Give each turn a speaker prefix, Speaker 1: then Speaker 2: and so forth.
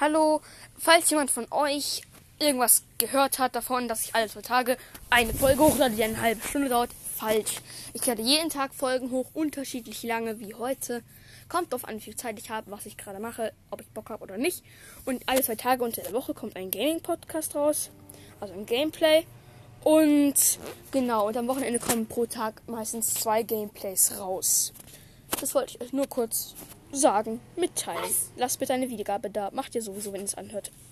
Speaker 1: Hallo, falls jemand von euch irgendwas gehört hat davon, dass ich alle zwei Tage eine Folge hochlade, die eine halbe Stunde dauert, falsch. Ich lade jeden Tag Folgen hoch, unterschiedlich lange wie heute. Kommt drauf an, wie viel Zeit ich habe, was ich gerade mache, ob ich Bock habe oder nicht. Und alle zwei Tage unter der Woche kommt ein Gaming-Podcast raus, also ein Gameplay. Und genau, und am Wochenende kommen pro Tag meistens zwei Gameplays raus. Das wollte ich euch nur kurz sagen, mitteilen. Lasst bitte eine Wiedergabe da. Macht ihr sowieso, wenn ihr es anhört.